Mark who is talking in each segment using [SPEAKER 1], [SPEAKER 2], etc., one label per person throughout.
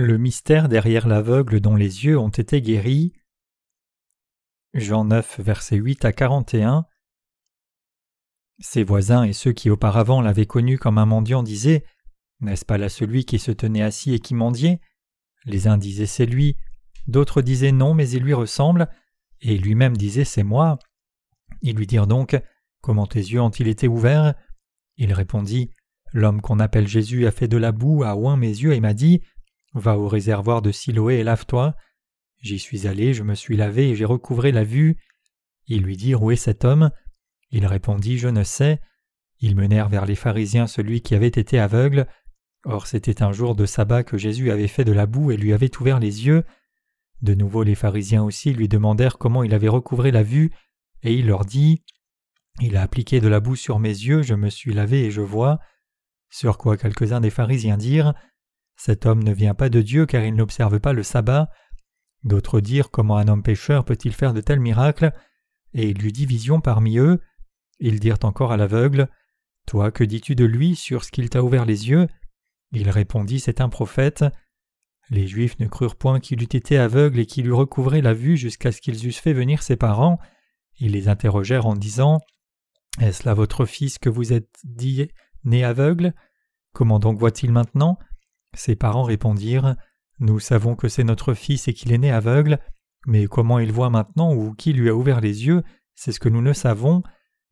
[SPEAKER 1] Le mystère derrière l'aveugle dont les yeux ont été guéris. Jean 9, versets 8 à 41. Ses voisins et ceux qui auparavant l'avaient connu comme un mendiant disaient N'est-ce pas là celui qui se tenait assis et qui mendiait? Les uns disaient C'est lui, d'autres disaient Non, mais il lui ressemble, et lui-même disait C'est moi. Ils lui dirent donc Comment tes yeux ont-ils été ouverts? Il répondit L'homme qu'on appelle Jésus a fait de la boue, a oint mes yeux et m'a dit Va au réservoir de Siloé et lave-toi. J'y suis allé, je me suis lavé et j'ai recouvré la vue. Ils lui dirent Où est cet homme? Il répondit Je ne sais. Ils menèrent vers les pharisiens celui qui avait été aveugle. Or c'était un jour de sabbat que Jésus avait fait de la boue et lui avait ouvert les yeux. De nouveau les pharisiens aussi lui demandèrent comment il avait recouvré la vue, et il leur dit Il a appliqué de la boue sur mes yeux, je me suis lavé et je vois. Sur quoi quelques-uns des pharisiens dirent cet homme ne vient pas de Dieu car il n'observe pas le sabbat. D'autres dirent Comment un homme pécheur peut-il faire de tels miracles? Et il eut division parmi eux. Ils dirent encore à l'aveugle Toi, que dis-tu de lui sur ce qu'il t'a ouvert les yeux? Il répondit C'est un prophète. Les Juifs ne crurent point qu'il eût été aveugle et qu'il eût recouvré la vue jusqu'à ce qu'ils eussent fait venir ses parents. Ils les interrogèrent en disant Est-ce là votre fils que vous êtes dit né aveugle? Comment donc voit-il maintenant? Ses parents répondirent Nous savons que c'est notre fils et qu'il est né aveugle, mais comment il voit maintenant ou qui lui a ouvert les yeux, c'est ce que nous ne savons.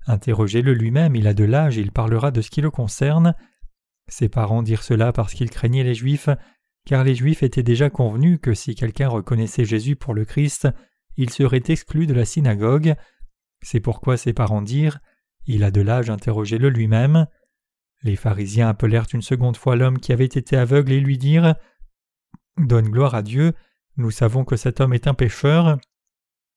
[SPEAKER 1] Interrogez-le lui-même, il a de l'âge il parlera de ce qui le concerne. Ses parents dirent cela parce qu'ils craignaient les Juifs, car les Juifs étaient déjà convenus que si quelqu'un reconnaissait Jésus pour le Christ, il serait exclu de la synagogue. C'est pourquoi ses parents dirent Il a de l'âge, interrogez-le lui-même. Les pharisiens appelèrent une seconde fois l'homme qui avait été aveugle et lui dirent Donne gloire à Dieu, nous savons que cet homme est un pécheur.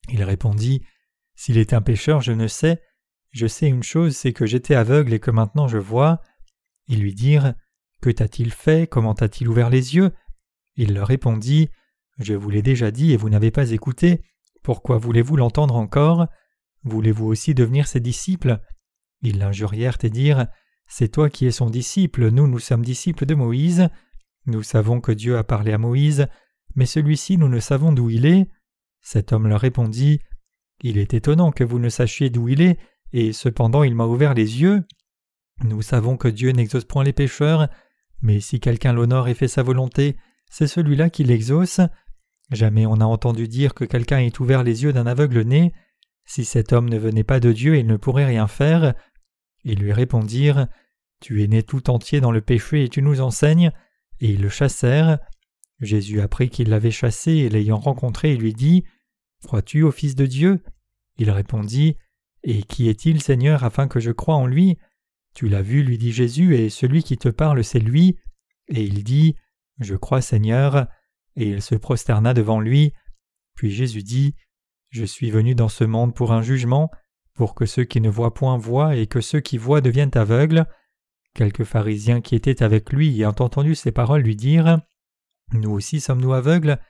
[SPEAKER 1] Il répondit S'il est un pécheur, je ne sais. Je sais une chose, c'est que j'étais aveugle et que maintenant je vois. Ils lui dirent Que t'a-t-il fait? Comment t'a-t-il ouvert les yeux? Il leur répondit Je vous l'ai déjà dit et vous n'avez pas écouté. Pourquoi voulez-vous l'entendre encore? Voulez-vous aussi devenir ses disciples? Ils l'injurièrent et dirent c'est toi qui es son disciple, nous nous sommes disciples de Moïse. Nous savons que Dieu a parlé à Moïse, mais celui-ci nous ne savons d'où il est. Cet homme leur répondit Il est étonnant que vous ne sachiez d'où il est, et cependant il m'a ouvert les yeux. Nous savons que Dieu n'exauce point les pécheurs, mais si quelqu'un l'honore et fait sa volonté, c'est celui-là qui l'exauce. Jamais on n'a entendu dire que quelqu'un ait ouvert les yeux d'un aveugle né. Si cet homme ne venait pas de Dieu, il ne pourrait rien faire. Ils lui répondirent Tu es né tout entier dans le péché et tu nous enseignes. Et ils le chassèrent. Jésus apprit qu'il l'avait chassé et l'ayant rencontré, il lui dit Crois-tu au Fils de Dieu? Il répondit Et qui est-il, Seigneur, afin que je croie en lui? Tu l'as vu, lui dit Jésus, et celui qui te parle, c'est lui. Et il dit Je crois, Seigneur. Et il se prosterna devant lui. Puis Jésus dit Je suis venu dans ce monde pour un jugement, pour que ceux qui ne voient point voient et que ceux qui voient deviennent aveugles. Quelques pharisiens qui étaient avec lui ayant entendu ces paroles lui dirent Nous aussi sommes-nous aveugles?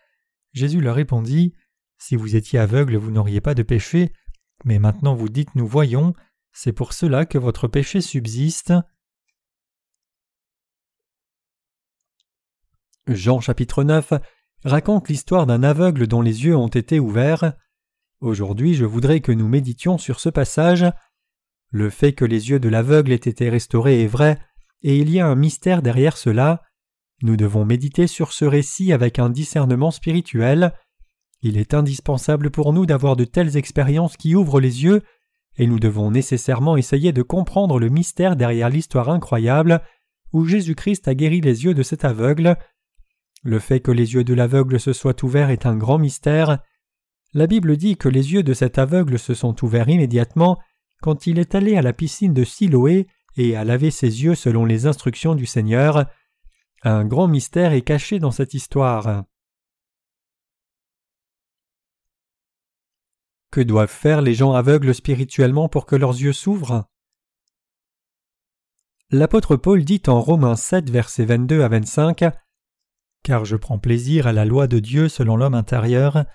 [SPEAKER 1] Jésus leur répondit Si vous étiez aveugles, vous n'auriez pas de péché, mais maintenant vous dites Nous voyons, c'est pour cela que votre péché subsiste. Jean chapitre 9 raconte l'histoire d'un aveugle dont les yeux ont été ouverts. Aujourd'hui je voudrais que nous méditions sur ce passage. Le fait que les yeux de l'aveugle aient été restaurés est vrai, et il y a un mystère derrière cela. Nous devons méditer sur ce récit avec un discernement spirituel. Il est indispensable pour nous d'avoir de telles expériences qui ouvrent les yeux, et nous devons nécessairement essayer de comprendre le mystère derrière l'histoire incroyable où Jésus-Christ a guéri les yeux de cet aveugle. Le fait que les yeux de l'aveugle se soient ouverts est un grand mystère, la Bible dit que les yeux de cet aveugle se sont ouverts immédiatement quand il est allé à la piscine de Siloé et a lavé ses yeux selon les instructions du Seigneur. Un grand mystère est caché dans cette histoire. Que doivent faire les gens aveugles spirituellement pour que leurs yeux s'ouvrent? L'apôtre Paul dit en Romains 7, versets 22 à 25 Car je prends plaisir à la loi de Dieu selon l'homme intérieur,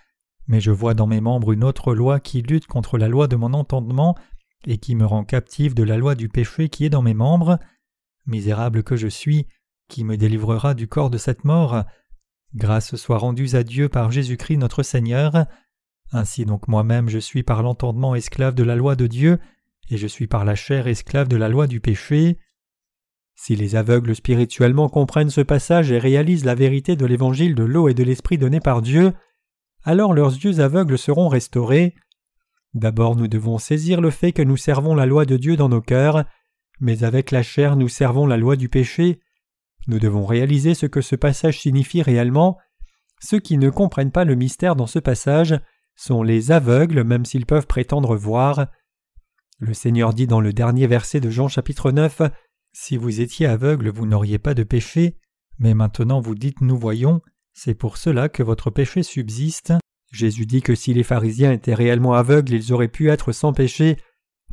[SPEAKER 1] mais je vois dans mes membres une autre loi qui lutte contre la loi de mon entendement et qui me rend captif de la loi du péché qui est dans mes membres. Misérable que je suis, qui me délivrera du corps de cette mort
[SPEAKER 2] Grâce soit rendue à Dieu par Jésus-Christ notre Seigneur. Ainsi donc moi-même je suis par l'entendement esclave de la loi de Dieu, et je suis par la chair esclave de la loi du péché. Si les aveugles spirituellement comprennent ce passage et réalisent la vérité de l'évangile de l'eau et de l'esprit donné par Dieu, alors leurs yeux aveugles seront restaurés. D'abord nous devons saisir le fait que nous servons la loi de Dieu dans nos cœurs, mais avec la chair nous servons la loi du péché. Nous devons réaliser ce que ce passage signifie réellement. Ceux qui ne comprennent pas le mystère dans ce passage sont les aveugles même s'ils peuvent prétendre voir. Le Seigneur dit dans le dernier verset de Jean chapitre 9 Si vous étiez aveugle, vous n'auriez pas de péché, mais maintenant vous dites nous voyons, c'est pour cela que votre péché subsiste. Jésus dit que si les pharisiens étaient réellement aveugles, ils auraient pu être sans péché,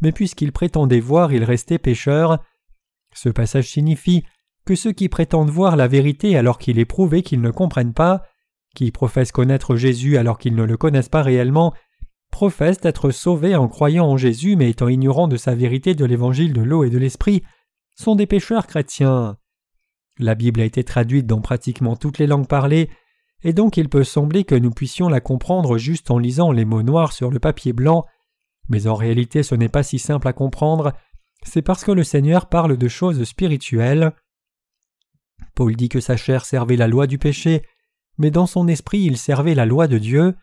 [SPEAKER 2] mais puisqu'ils prétendaient voir, ils restaient pécheurs. Ce passage signifie que ceux qui prétendent voir la vérité alors qu'il est prouvé qu'ils ne comprennent pas, qui professent connaître Jésus alors qu'ils ne le connaissent pas réellement, professent être sauvés en croyant en Jésus mais étant ignorants de sa vérité de l'évangile de l'eau et de l'esprit, sont des pécheurs chrétiens. La Bible a été traduite dans pratiquement toutes les langues parlées, et donc il peut sembler que nous puissions la comprendre juste en lisant les mots noirs sur le papier blanc, mais en réalité ce n'est pas si simple à comprendre, c'est parce que le Seigneur parle de choses spirituelles. Paul dit que sa chair servait la loi du péché, mais dans son esprit il servait la loi de Dieu.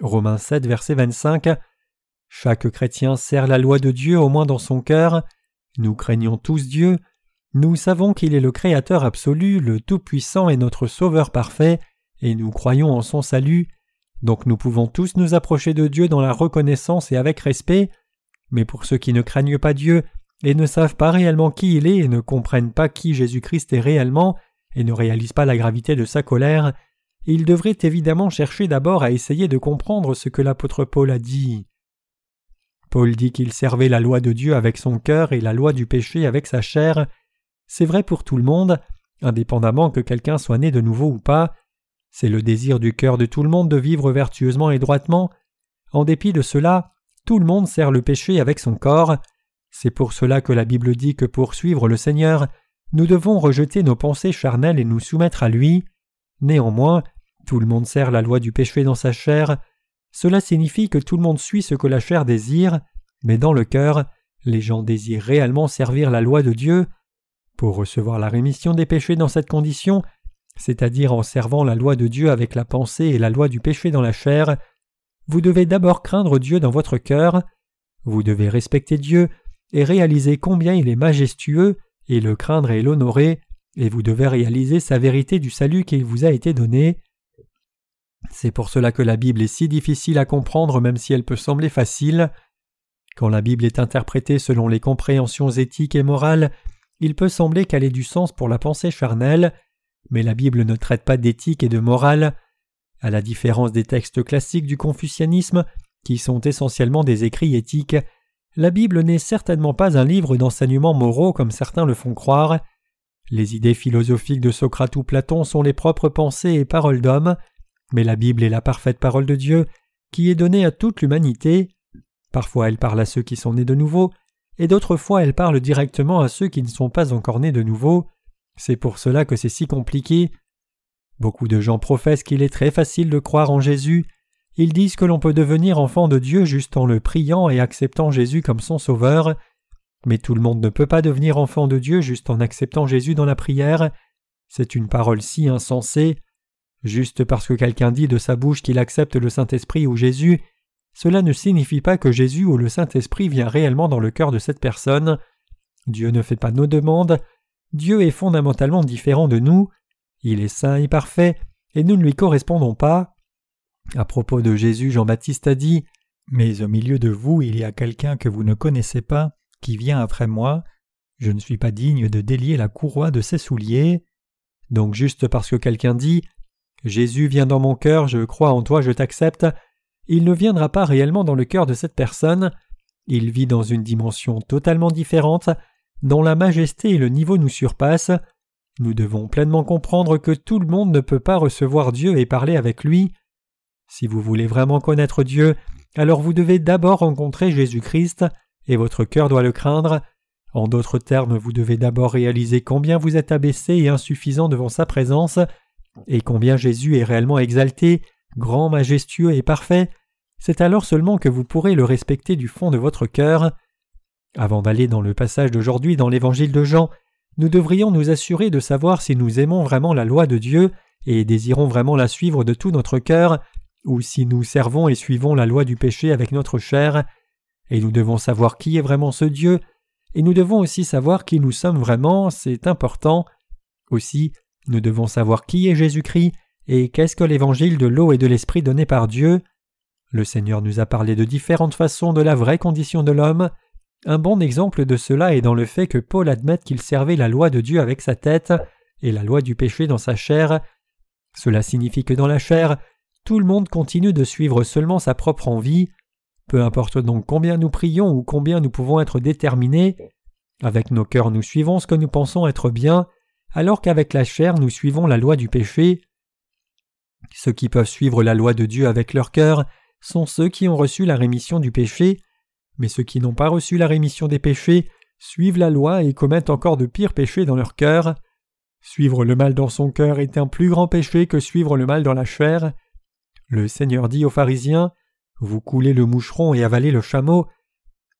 [SPEAKER 2] Romains 7, verset 25. Chaque chrétien sert la loi de Dieu au moins dans son cœur. Nous craignons tous Dieu. Nous savons qu'il est le Créateur absolu, le Tout-Puissant et notre Sauveur parfait, et nous croyons en son salut. Donc nous pouvons tous nous approcher de Dieu dans la reconnaissance et avec respect. Mais pour ceux qui ne craignent pas Dieu et ne savent pas réellement qui il est et ne comprennent pas qui Jésus-Christ est réellement, et ne réalise pas la gravité de sa colère, il devrait évidemment chercher d'abord à essayer de comprendre ce que l'apôtre Paul a dit. Paul dit qu'il servait la loi de Dieu avec son cœur et la loi du péché avec sa chair. C'est vrai pour tout le monde, indépendamment que quelqu'un soit né de nouveau ou pas. C'est le désir du cœur de tout le monde de vivre vertueusement et droitement. En dépit de cela, tout le monde sert le péché avec son corps. C'est pour cela que la Bible dit que pour suivre le Seigneur, nous devons rejeter nos pensées charnelles et nous soumettre à lui. Néanmoins, tout le monde sert la loi du péché dans sa chair. Cela signifie que tout le monde suit ce que la chair désire, mais dans le cœur, les gens désirent réellement servir la loi de Dieu. Pour recevoir la rémission des péchés dans cette condition, c'est-à-dire en servant la loi de Dieu avec la pensée et la loi du péché dans la chair, vous devez d'abord craindre Dieu dans votre cœur, vous devez respecter Dieu et réaliser combien il est majestueux et le craindre et l'honorer, et vous devez réaliser sa vérité du salut qu'il vous a été donné. C'est pour cela que la Bible est si difficile à comprendre même si elle peut sembler facile. Quand la Bible est interprétée selon les compréhensions éthiques et morales, il peut sembler qu'elle ait du sens pour la pensée charnelle, mais la Bible ne traite pas d'éthique et de morale. À la différence des textes classiques du confucianisme, qui sont essentiellement des écrits éthiques, la Bible n'est certainement pas un livre d'enseignements moraux comme certains le font croire. Les idées philosophiques de Socrate ou Platon sont les propres pensées et paroles d'hommes, mais la Bible est la parfaite parole de Dieu qui est donnée à toute l'humanité. Parfois elle parle à ceux qui sont nés de nouveau, et d'autres fois elle parle directement à ceux qui ne sont pas encore nés de nouveau. C'est pour cela que c'est si compliqué. Beaucoup de gens professent qu'il est très facile de croire en Jésus ils disent que l'on peut devenir enfant de Dieu juste en le priant et acceptant Jésus comme son sauveur. Mais tout le monde ne peut pas devenir enfant de Dieu juste en acceptant Jésus dans la prière. C'est une parole si insensée. Juste parce que quelqu'un dit de sa bouche qu'il accepte le Saint-Esprit ou Jésus, cela ne signifie pas que Jésus ou le Saint-Esprit vient réellement dans le cœur de cette personne. Dieu ne fait pas nos demandes. Dieu est fondamentalement différent de nous. Il est saint et parfait, et nous ne lui correspondons pas. À propos de Jésus, Jean-Baptiste a dit Mais au milieu de vous, il y a quelqu'un que vous ne connaissez pas, qui vient après moi. Je ne suis pas digne de délier la courroie de ses souliers. Donc, juste parce que quelqu'un dit Jésus vient dans mon cœur, je crois en toi, je t'accepte, il ne viendra pas réellement dans le cœur de cette personne. Il vit dans une dimension totalement différente, dont la majesté et le niveau nous surpassent. Nous devons pleinement comprendre que tout le monde ne peut pas recevoir Dieu et parler avec lui. Si vous voulez vraiment connaître Dieu, alors vous devez d'abord rencontrer Jésus-Christ, et votre cœur doit le craindre. En d'autres termes, vous devez d'abord réaliser combien vous êtes abaissé et insuffisant devant sa présence, et combien Jésus est réellement exalté, grand, majestueux et parfait, c'est alors seulement que vous pourrez le respecter du fond de votre cœur. Avant d'aller dans le passage d'aujourd'hui dans l'évangile de Jean, nous devrions nous assurer de savoir si nous aimons vraiment la loi de Dieu et désirons vraiment la suivre de tout notre cœur, ou si nous servons et suivons la loi du péché avec notre chair, et nous devons savoir qui est vraiment ce Dieu, et nous devons aussi savoir qui nous sommes vraiment, c'est important. Aussi, nous devons savoir qui est Jésus-Christ et qu'est-ce que l'évangile de l'eau et de l'esprit donné par Dieu? Le Seigneur nous a parlé de différentes façons de la vraie condition de l'homme. Un bon exemple de cela est dans le fait que Paul admette qu'il servait la loi de Dieu avec sa tête et la loi du péché dans sa chair. Cela signifie que dans la chair, tout le monde continue de suivre seulement sa propre envie. Peu importe donc combien nous prions ou combien nous pouvons être déterminés, avec nos cœurs nous suivons ce que nous pensons être bien, alors qu'avec la chair nous suivons la loi du péché. Ceux qui peuvent suivre la loi de Dieu avec leur cœur sont ceux qui ont reçu la rémission du péché, mais ceux qui n'ont pas reçu la rémission des péchés suivent la loi et commettent encore de pires péchés dans leur cœur. Suivre le mal dans son cœur est un plus grand péché que suivre le mal dans la chair. Le Seigneur dit aux pharisiens Vous coulez le moucheron et avalez le chameau.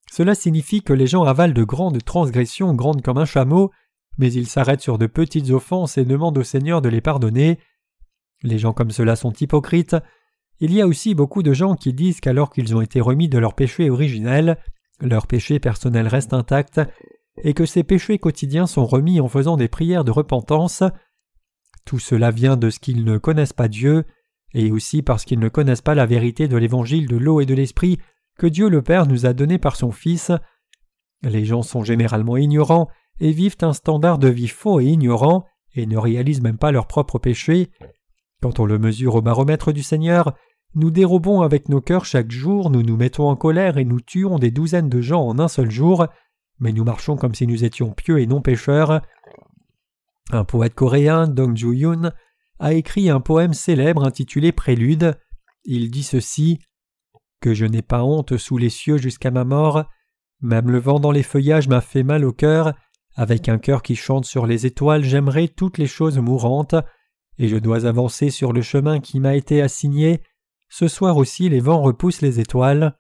[SPEAKER 2] Cela signifie que les gens avalent de grandes transgressions grandes comme un chameau, mais ils s'arrêtent sur de petites offenses et demandent au Seigneur de les pardonner. Les gens comme cela sont hypocrites. Il y a aussi beaucoup de gens qui disent qu'alors qu'ils ont été remis de leur péché originel, leur péché personnel reste intact, et que ces péchés quotidiens sont remis en faisant des prières de repentance. Tout cela vient de ce qu'ils ne connaissent pas Dieu, et aussi parce qu'ils ne connaissent pas la vérité de l'évangile de l'eau et de l'esprit que Dieu le Père nous a donné par son Fils. Les gens sont généralement ignorants et vivent un standard de vie faux et ignorant, et ne réalisent même pas leurs propres péchés. Quand on le mesure au baromètre du Seigneur, nous dérobons avec nos cœurs chaque jour, nous nous mettons en colère et nous tuons des douzaines de gens en un seul jour, mais nous marchons comme si nous étions pieux et non pécheurs. Un poète coréen, Dong Ju-yoon, a écrit un poème célèbre intitulé Prélude. Il dit ceci Que je n'ai pas honte sous les cieux jusqu'à ma mort, même le vent dans les feuillages m'a fait mal au cœur, avec un cœur qui chante sur les étoiles, j'aimerais toutes les choses mourantes, et je dois avancer sur le chemin qui m'a été assigné. Ce soir aussi les vents repoussent les étoiles.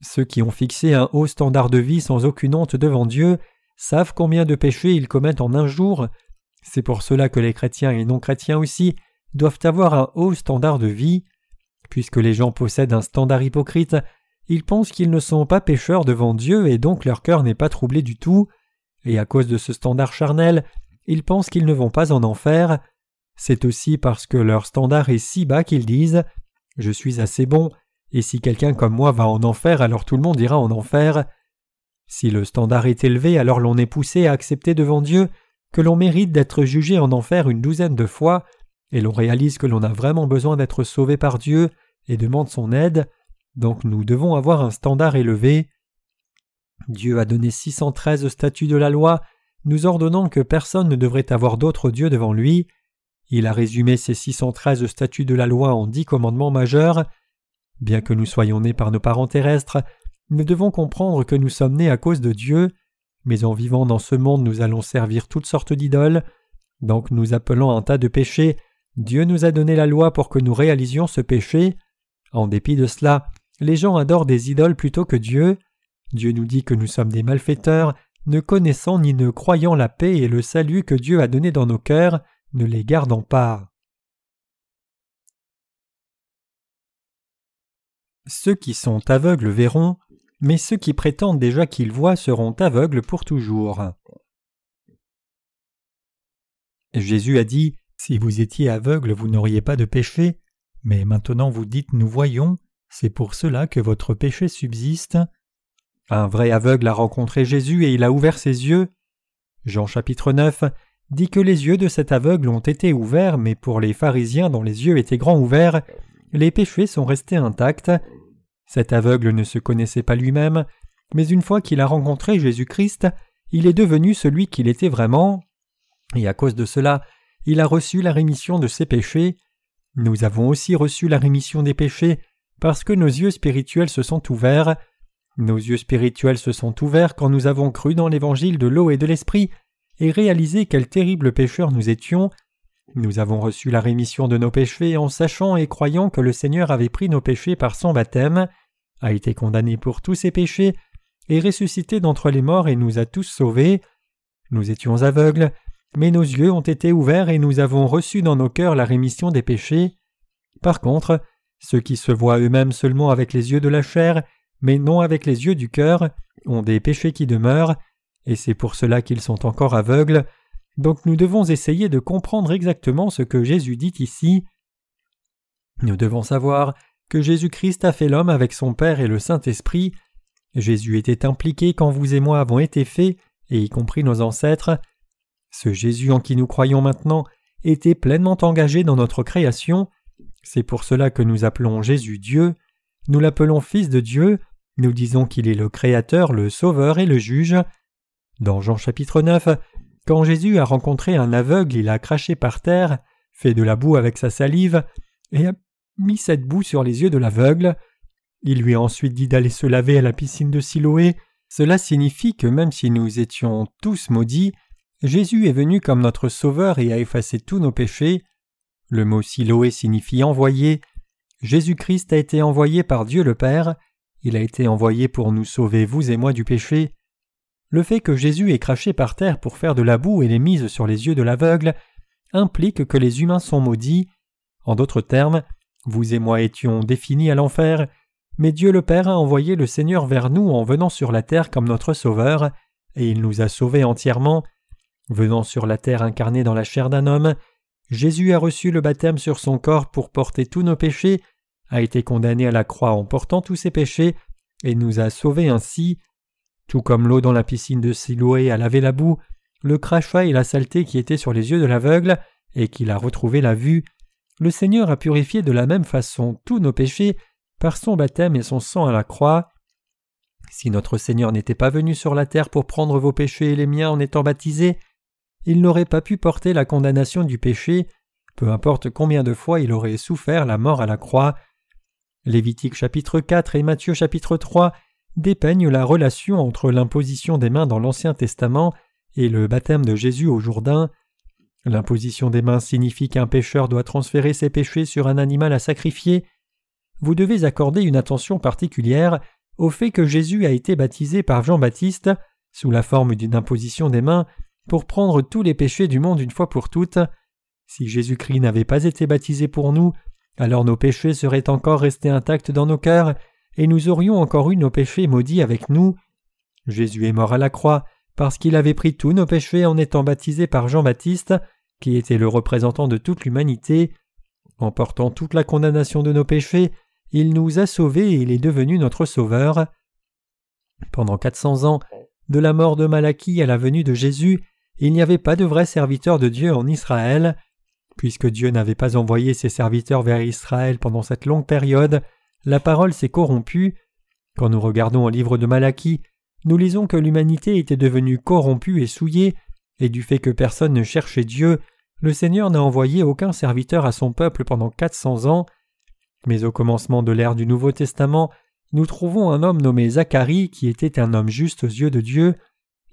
[SPEAKER 2] Ceux qui ont fixé un haut standard de vie sans aucune honte devant Dieu savent combien de péchés ils commettent en un jour. C'est pour cela que les chrétiens et non chrétiens aussi doivent avoir un haut standard de vie. Puisque les gens possèdent un standard hypocrite, ils pensent qu'ils ne sont pas pécheurs devant Dieu et donc leur cœur n'est pas troublé du tout, et à cause de ce standard charnel, ils pensent qu'ils ne vont pas en enfer. C'est aussi parce que leur standard est si bas qu'ils disent Je suis assez bon, et si quelqu'un comme moi va en enfer, alors tout le monde ira en enfer. Si le standard est élevé, alors l'on est poussé à accepter devant Dieu que l'on mérite d'être jugé en enfer une douzaine de fois, et l'on réalise que l'on a vraiment besoin d'être sauvé par Dieu et demande son aide. Donc nous devons avoir un standard élevé. Dieu a donné 613 statuts de la loi, nous ordonnant que personne ne devrait avoir d'autre Dieu devant lui. Il a résumé ces 613 statuts de la loi en dix commandements majeurs. Bien que nous soyons nés par nos parents terrestres, nous devons comprendre que nous sommes nés à cause de Dieu, mais en vivant dans ce monde nous allons servir toutes sortes d'idoles, donc nous appelons un tas de péchés, Dieu nous a donné la loi pour que nous réalisions ce péché. En dépit de cela, les gens adorent des idoles plutôt que Dieu. Dieu nous dit que nous sommes des malfaiteurs, ne connaissant ni ne croyant la paix et le salut que Dieu a donné dans nos cœurs, ne les gardant pas. Ceux qui sont aveugles verront, mais ceux qui prétendent déjà qu'ils voient seront aveugles pour toujours. Jésus a dit Si vous étiez aveugle, vous n'auriez pas de péché, mais maintenant vous dites Nous voyons, c'est pour cela que votre péché subsiste. Un vrai aveugle a rencontré Jésus et il a ouvert ses yeux. Jean chapitre 9 dit que les yeux de cet aveugle ont été ouverts, mais pour les pharisiens dont les yeux étaient grands ouverts, les péchés sont restés intacts. Cet aveugle ne se connaissait pas lui-même, mais une fois qu'il a rencontré Jésus-Christ, il est devenu celui qu'il était vraiment, et à cause de cela, il a reçu la rémission de ses péchés. Nous avons aussi reçu la rémission des péchés parce que nos yeux spirituels se sont ouverts. Nos yeux spirituels se sont ouverts quand nous avons cru dans l'évangile de l'eau et de l'esprit et réalisé quel terrible pécheur nous étions. Nous avons reçu la rémission de nos péchés en sachant et croyant que le Seigneur avait pris nos péchés par son baptême, a été condamné pour tous ses péchés, et ressuscité d'entre les morts et nous a tous sauvés. Nous étions aveugles, mais nos yeux ont été ouverts et nous avons reçu dans nos cœurs la rémission des péchés. Par contre, ceux qui se voient eux-mêmes seulement avec les yeux de la chair, mais non avec les yeux du cœur, ont des péchés qui demeurent, et c'est pour cela qu'ils sont encore aveugles, donc nous devons essayer de comprendre exactement ce que Jésus dit ici. Nous devons savoir que Jésus-Christ a fait l'homme avec son Père et le Saint-Esprit. Jésus était impliqué quand vous et moi avons été faits, et y compris nos ancêtres. Ce Jésus en qui nous croyons maintenant était pleinement engagé dans notre création. C'est pour cela que nous appelons Jésus Dieu. Nous l'appelons Fils de Dieu. Nous disons qu'il est le Créateur, le Sauveur et le Juge. Dans Jean chapitre 9, quand Jésus a rencontré un aveugle, il a craché par terre, fait de la boue avec sa salive, et a mis cette boue sur les yeux de l'aveugle. Il lui a ensuite dit d'aller se laver à la piscine de Siloé. Cela signifie que même si nous étions tous maudits, Jésus est venu comme notre Sauveur et a effacé tous nos péchés. Le mot Siloé signifie envoyé. Jésus-Christ a été envoyé par Dieu le Père. Il a été envoyé pour nous sauver, vous et moi, du péché. Le fait que Jésus ait craché par terre pour faire de la boue et l'ait mise sur les yeux de l'aveugle implique que les humains sont maudits. En d'autres termes, vous et moi étions définis à l'enfer, mais Dieu le Père a envoyé le Seigneur vers nous en venant sur la terre comme notre Sauveur, et il nous a sauvés entièrement. Venant sur la terre incarné dans la chair d'un homme, Jésus a reçu le baptême sur son corps pour porter tous nos péchés, a été condamné à la croix en portant tous ses péchés, et nous a sauvés ainsi. Tout comme l'eau dans la piscine de Siloé a lavé la boue, le crachat et la saleté qui étaient sur les yeux de l'aveugle, et qu'il a retrouvé la vue, le Seigneur a purifié de la même façon tous nos péchés par son baptême et son sang à la croix. Si notre Seigneur n'était pas venu sur la terre pour prendre vos péchés et les miens en étant baptisé, il n'aurait pas pu porter la condamnation du péché, peu importe combien de fois il aurait souffert la mort à la croix. Lévitique chapitre 4 et Matthieu chapitre 3 dépeignent la relation entre l'imposition des mains dans l'Ancien Testament et le baptême de Jésus au Jourdain. L'imposition des mains signifie qu'un pécheur doit transférer ses péchés sur un animal à sacrifier. Vous devez accorder une attention particulière au fait que Jésus a été baptisé par Jean-Baptiste sous la forme d'une imposition des mains pour prendre tous les péchés du monde une fois pour toutes. Si Jésus-Christ n'avait pas été baptisé pour nous, alors nos péchés seraient encore restés intacts dans nos cœurs et nous aurions encore eu nos péchés maudits avec nous. Jésus est mort à la croix parce qu'il avait pris tous nos péchés en étant baptisé par Jean-Baptiste, qui était le représentant de toute l'humanité. En portant toute la condamnation de nos péchés, il nous a sauvés et il est devenu notre Sauveur. Pendant quatre cents ans, de la mort de Malachie à la venue de Jésus, il n'y avait pas de vrais serviteurs de Dieu en Israël. Puisque Dieu n'avait pas envoyé ses serviteurs vers Israël pendant cette longue période, la parole s'est corrompue. Quand nous regardons au livre de Malachie, nous lisons que l'humanité était devenue corrompue et souillée, et du fait que personne ne cherchait Dieu, le Seigneur n'a envoyé aucun serviteur à son peuple pendant quatre cents ans. Mais au commencement de l'ère du Nouveau Testament, nous trouvons un homme nommé Zacharie qui était un homme juste aux yeux de Dieu.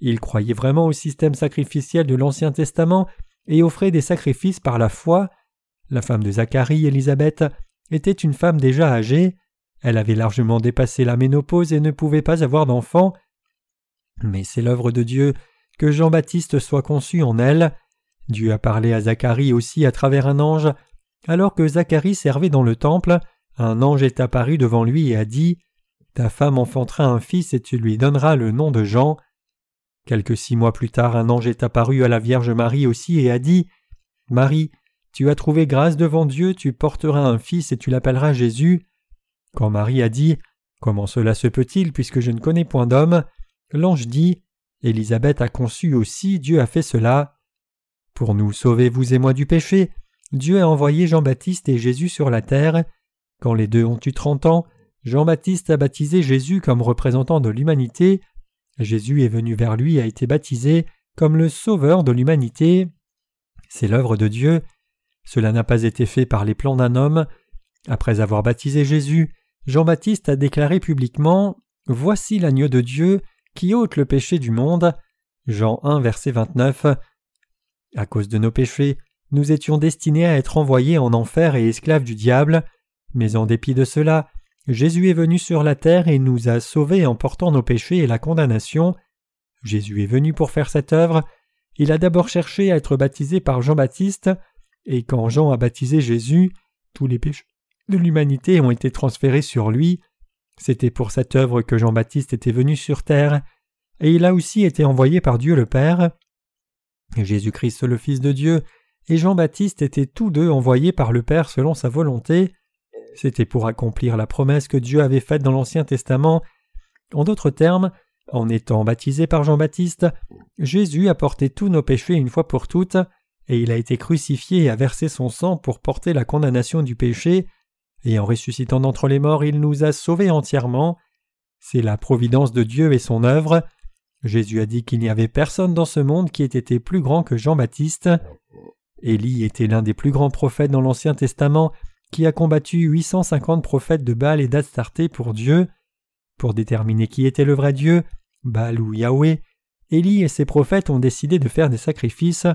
[SPEAKER 2] Il croyait vraiment au système sacrificiel de l'Ancien Testament et offrait des sacrifices par la foi. La femme de Zacharie, Élisabeth, était une femme déjà âgée. Elle avait largement dépassé la ménopause et ne pouvait pas avoir d'enfant. Mais c'est l'œuvre de Dieu que Jean-Baptiste soit conçu en elle. Dieu a parlé à Zacharie aussi à travers un ange. Alors que Zacharie servait dans le temple, un ange est apparu devant lui et a dit Ta femme enfantera un fils et tu lui donneras le nom de Jean. Quelques six mois plus tard, un ange est apparu à la Vierge Marie aussi et a dit Marie, tu as trouvé grâce devant Dieu, tu porteras un fils et tu l'appelleras Jésus. Quand Marie a dit Comment cela se peut-il puisque je ne connais point d'homme? L'ange dit Élisabeth a conçu aussi, Dieu a fait cela. Pour nous sauver, vous et moi, du péché, Dieu a envoyé Jean-Baptiste et Jésus sur la terre. Quand les deux ont eu trente ans, Jean-Baptiste a baptisé Jésus comme représentant de l'humanité. Jésus est venu vers lui et a été baptisé comme le sauveur de l'humanité. C'est l'œuvre de Dieu. Cela n'a pas été fait par les plans d'un homme. Après avoir baptisé Jésus, Jean-Baptiste a déclaré publiquement Voici l'agneau de Dieu qui ôte le péché du monde. Jean 1, verset 29. À cause de nos péchés, nous étions destinés à être envoyés en enfer et esclaves du diable, mais en dépit de cela, Jésus est venu sur la terre et nous a sauvés en portant nos péchés et la condamnation. Jésus est venu pour faire cette œuvre. Il a d'abord cherché à être baptisé par Jean-Baptiste, et quand Jean a baptisé Jésus, tous les péchés de l'humanité ont été transférés sur lui. C'était pour cette œuvre que Jean-Baptiste était venu sur terre, et il a aussi été envoyé par Dieu le Père. Jésus-Christ le Fils de Dieu et Jean-Baptiste étaient tous deux envoyés par le Père selon sa volonté. C'était pour accomplir la promesse que Dieu avait faite dans l'Ancien Testament. En d'autres termes, en étant baptisé par Jean-Baptiste, Jésus a porté tous nos péchés une fois pour toutes, et il a été crucifié et a versé son sang pour porter la condamnation du péché, et en ressuscitant d'entre les morts, il nous a sauvés entièrement. C'est la providence de Dieu et son œuvre. Jésus a dit qu'il n'y avait personne dans ce monde qui ait été plus grand que Jean-Baptiste. Élie était l'un des plus grands prophètes dans l'Ancien Testament qui a combattu 850 prophètes de Baal et d'Astarté pour Dieu. Pour déterminer qui était le vrai Dieu, Baal ou Yahweh, Élie et ses prophètes ont décidé de faire des sacrifices.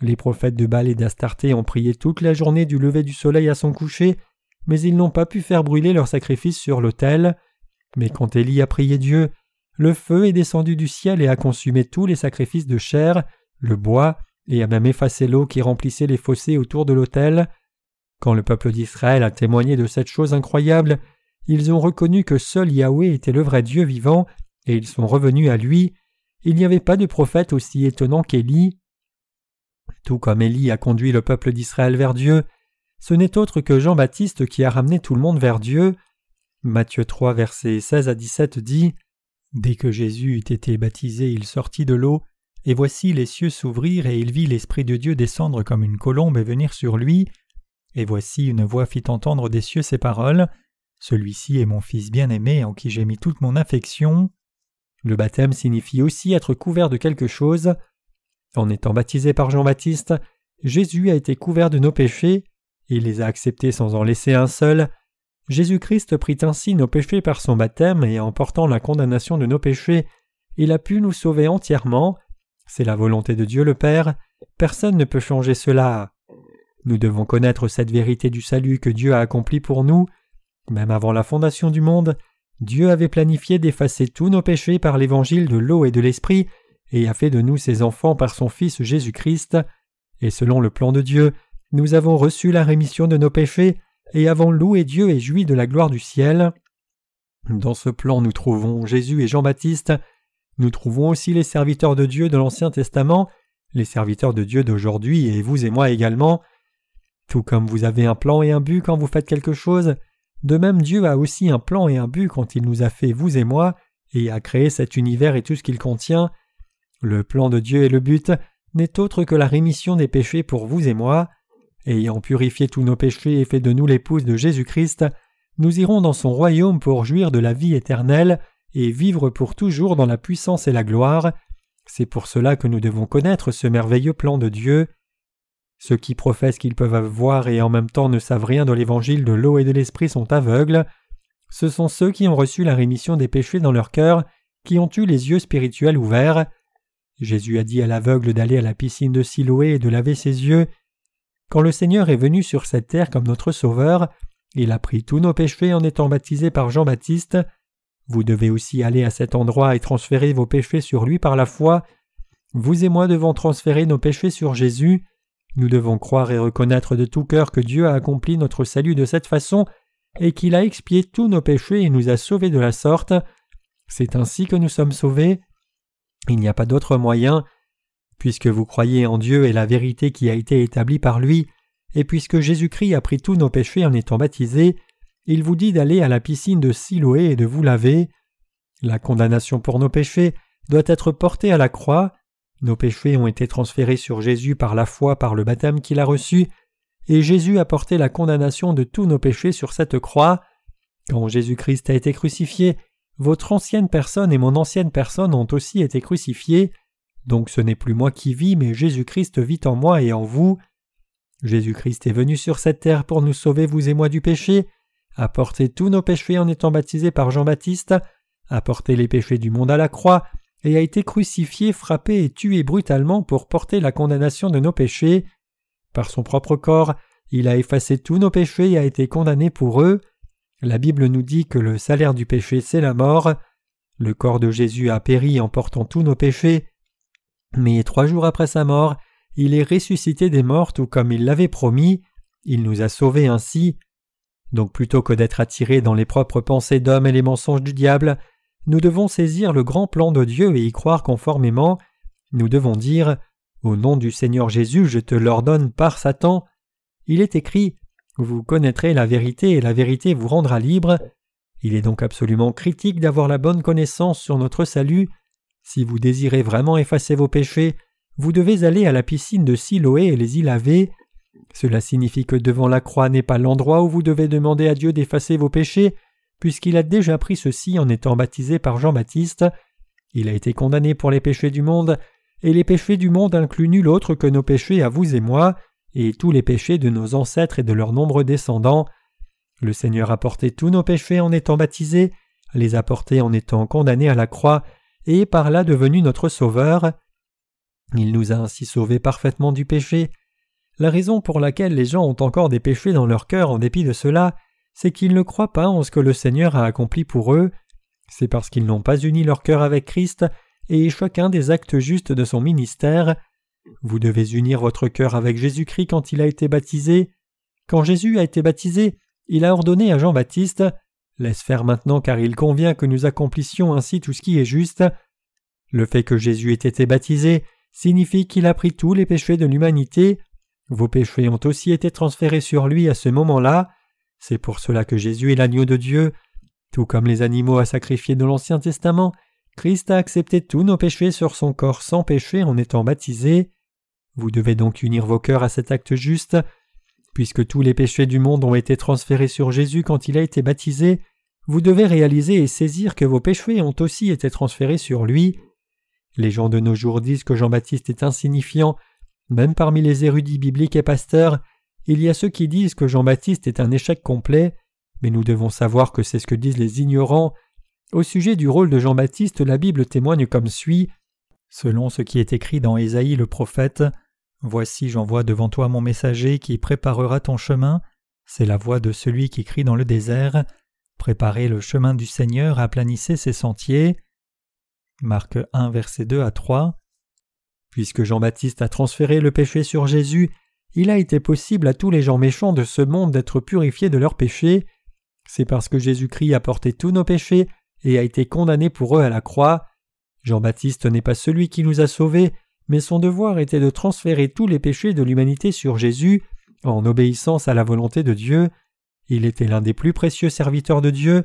[SPEAKER 2] Les prophètes de Baal et d'Astarté ont prié toute la journée du lever du soleil à son coucher, mais ils n'ont pas pu faire brûler leurs sacrifices sur l'autel. Mais quand Élie a prié Dieu, le feu est descendu du ciel et a consumé tous les sacrifices de chair, le bois, et a même effacé l'eau qui remplissait les fossés autour de l'autel. Quand le peuple d'Israël a témoigné de cette chose incroyable, ils ont reconnu que seul Yahweh était le vrai Dieu vivant, et ils sont revenus à lui. Il n'y avait pas de prophète aussi étonnant qu'Élie. Tout comme Élie a conduit le peuple d'Israël vers Dieu, ce n'est autre que Jean-Baptiste qui a ramené tout le monde vers Dieu. Matthieu 3, versets 16 à 17 dit Dès que Jésus eut été baptisé, il sortit de l'eau, et voici les cieux s'ouvrirent, et il vit l'Esprit de Dieu descendre comme une colombe et venir sur lui. Et voici une voix fit entendre des cieux ces paroles Celui-ci est mon Fils bien-aimé, en qui j'ai mis toute mon affection. Le baptême signifie aussi être couvert de quelque chose. En étant baptisé par Jean-Baptiste, Jésus a été couvert de nos péchés, il les a acceptés sans en laisser un seul. Jésus-Christ prit ainsi nos péchés par son baptême, et en portant la condamnation de nos péchés, il a pu nous sauver entièrement. C'est la volonté de Dieu le Père, personne ne peut changer cela. Nous devons connaître cette vérité du salut que Dieu a accompli pour nous. Même avant la fondation du monde, Dieu avait planifié d'effacer tous nos péchés par l'évangile de l'eau et de l'esprit, et a fait de nous ses enfants par son Fils Jésus-Christ. Et selon le plan de Dieu, nous avons reçu la rémission de nos péchés, et avons loué Dieu et joui de la gloire du ciel. Dans ce plan nous trouvons Jésus et Jean-Baptiste, nous trouvons aussi les serviteurs de Dieu de l'Ancien Testament, les serviteurs de Dieu d'aujourd'hui et vous et moi également. Tout comme vous avez un plan et un but quand vous faites quelque chose, de même Dieu a aussi un plan et un but quand il nous a fait vous et moi et a créé cet univers et tout ce qu'il contient. Le plan de Dieu et le but n'est autre que la rémission des péchés pour vous et moi. Ayant purifié tous nos péchés et fait de nous l'épouse de Jésus-Christ, nous irons dans son royaume pour jouir de la vie éternelle et vivre pour toujours dans la puissance et la gloire. C'est pour cela que nous devons connaître ce merveilleux plan de Dieu. Ceux qui professent qu'ils peuvent voir et en même temps ne savent rien de l'évangile de l'eau et de l'esprit sont aveugles. Ce sont ceux qui ont reçu la rémission des péchés dans leur cœur, qui ont eu les yeux spirituels ouverts. Jésus a dit à l'aveugle d'aller à la piscine de Siloé et de laver ses yeux, quand le Seigneur est venu sur cette terre comme notre Sauveur, il a pris tous nos péchés en étant baptisé par Jean-Baptiste. Vous devez aussi aller à cet endroit et transférer vos péchés sur lui par la foi. Vous et moi devons transférer nos péchés sur Jésus. Nous devons croire et reconnaître de tout cœur que Dieu a accompli notre salut de cette façon et qu'il a expié tous nos péchés et nous a sauvés de la sorte. C'est ainsi que nous sommes sauvés. Il n'y a pas d'autre moyen. Puisque vous croyez en Dieu et la vérité qui a été établie par lui, et puisque Jésus-Christ a pris tous nos péchés en étant baptisé, il vous dit d'aller à la piscine de Siloé et de vous laver. La condamnation pour nos péchés doit être portée à la croix. Nos péchés ont été transférés sur Jésus par la foi par le baptême qu'il a reçu, et Jésus a porté la condamnation de tous nos péchés sur cette croix. Quand Jésus-Christ a été crucifié, votre ancienne personne et mon ancienne personne ont aussi été crucifiées. Donc ce n'est plus moi qui vis, mais Jésus-Christ vit en moi et en vous. Jésus-Christ est venu sur cette terre pour nous sauver, vous et moi, du péché, a porté tous nos péchés en étant baptisé par Jean-Baptiste, a porté les péchés du monde à la croix, et a été crucifié, frappé et tué brutalement pour porter la condamnation de nos péchés. Par son propre corps, il a effacé tous nos péchés et a été condamné pour eux. La Bible nous dit que le salaire du péché c'est la mort. Le corps de Jésus a péri en portant tous nos péchés, mais trois jours après sa mort, il est ressuscité des morts tout comme il l'avait promis, il nous a sauvés ainsi. Donc plutôt que d'être attirés dans les propres pensées d'hommes et les mensonges du diable, nous devons saisir le grand plan de Dieu et y croire conformément. Nous devons dire Au nom du Seigneur Jésus, je te l'ordonne par Satan. Il est écrit Vous connaîtrez la vérité et la vérité vous rendra libre. Il est donc absolument critique d'avoir la bonne connaissance sur notre salut. Si vous désirez vraiment effacer vos péchés, vous devez aller à la piscine de Siloé et les y laver. Cela signifie que devant la croix n'est pas l'endroit où vous devez demander à Dieu d'effacer vos péchés, puisqu'il a déjà pris ceci en étant baptisé par Jean-Baptiste. Il a été condamné pour les péchés du monde, et les péchés du monde incluent nul autre que nos péchés à vous et moi, et tous les péchés de nos ancêtres et de leurs nombreux descendants. Le Seigneur a porté tous nos péchés en étant baptisé, les a portés en étant condamné à la croix, et est par là devenu notre Sauveur. Il nous a ainsi sauvés parfaitement du péché. La raison pour laquelle les gens ont encore des péchés dans leur cœur en dépit de cela, c'est qu'ils ne croient pas en ce que le Seigneur a accompli pour eux. C'est parce qu'ils n'ont pas uni leur cœur avec Christ et chacun des actes justes de son ministère. Vous devez unir votre cœur avec Jésus-Christ quand il a été baptisé. Quand Jésus a été baptisé, il a ordonné à Jean-Baptiste Laisse faire maintenant car il convient que nous accomplissions ainsi tout ce qui est juste. Le fait que Jésus ait été baptisé signifie qu'il a pris tous les péchés de l'humanité. Vos péchés ont aussi été transférés sur lui à ce moment-là. C'est pour cela que Jésus est l'agneau de Dieu. Tout comme les animaux à sacrifier dans l'Ancien Testament, Christ a accepté tous nos péchés sur son corps sans péché en étant baptisé. Vous devez donc unir vos cœurs à cet acte juste. Puisque tous les péchés du monde ont été transférés sur Jésus quand il a été baptisé, vous devez réaliser et saisir que vos péchés ont aussi été transférés sur lui. Les gens de nos jours disent que Jean-Baptiste est insignifiant, même parmi les érudits bibliques et pasteurs, il y a ceux qui disent que Jean-Baptiste est un échec complet, mais nous devons savoir que c'est ce que disent les ignorants. Au sujet du rôle de Jean-Baptiste, la Bible témoigne comme suit. Selon ce qui est écrit dans Ésaïe le prophète, Voici j'envoie devant toi mon messager qui préparera ton chemin, c'est la voix de celui qui crie dans le désert, Préparez le chemin du Seigneur, aplanissez ses sentiers. Marc 1 verset 2 à 3. Puisque Jean-Baptiste a transféré le péché sur Jésus, il a été possible à tous les gens méchants de ce monde d'être purifiés de leurs péchés. C'est parce que Jésus-Christ a porté tous nos péchés et a été condamné pour eux à la croix. Jean-Baptiste n'est pas celui qui nous a sauvés, mais son devoir était de transférer tous les péchés de l'humanité sur Jésus, en obéissance à la volonté de Dieu. Il était l'un des plus précieux serviteurs de Dieu.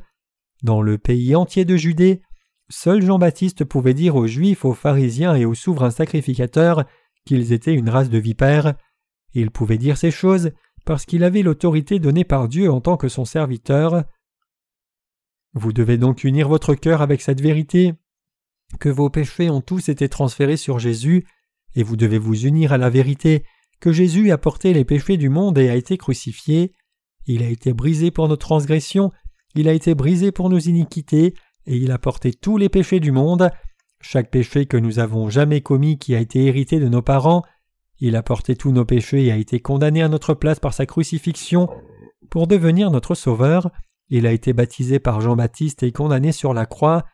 [SPEAKER 2] Dans le pays entier de Judée, seul Jean-Baptiste pouvait dire aux Juifs, aux pharisiens et aux souverains sacrificateurs qu'ils étaient une race de vipères. Il pouvait dire ces choses parce qu'il avait l'autorité donnée par Dieu en tant que son serviteur. Vous devez donc unir votre cœur avec cette vérité que vos péchés ont tous été transférés sur Jésus, et vous devez vous unir à la vérité que Jésus a porté les péchés du monde et a été crucifié. Il a été brisé pour nos transgressions, il a été brisé pour nos iniquités, et il a porté tous les péchés du monde, chaque péché que nous avons jamais commis qui a été hérité de nos parents, il a porté tous nos péchés et a été condamné à notre place par sa crucifixion pour devenir notre Sauveur, il a été baptisé par Jean-Baptiste et condamné sur la croix,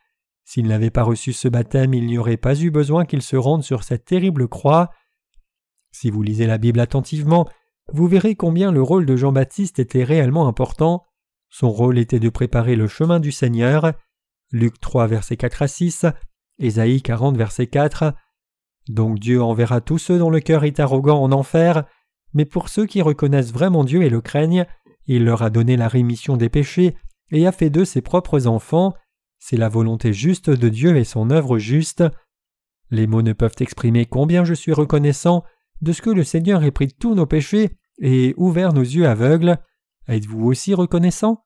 [SPEAKER 2] s'il n'avait pas reçu ce baptême, il n'y aurait pas eu besoin qu'il se rende sur cette terrible croix. Si vous lisez la Bible attentivement, vous verrez combien le rôle de Jean-Baptiste était réellement important. Son rôle était de préparer le chemin du Seigneur. Luc 3, versets 4 à 6, Ésaïe 40, verset 4. Donc Dieu enverra tous ceux dont le cœur est arrogant en enfer, mais pour ceux qui reconnaissent vraiment Dieu et le craignent, il leur a donné la rémission des péchés et a fait d'eux ses propres enfants. C'est la volonté juste de Dieu et son œuvre juste. Les mots ne peuvent exprimer combien je suis reconnaissant de ce que le Seigneur ait pris tous nos péchés et ouvert nos yeux aveugles. Êtes-vous aussi reconnaissant?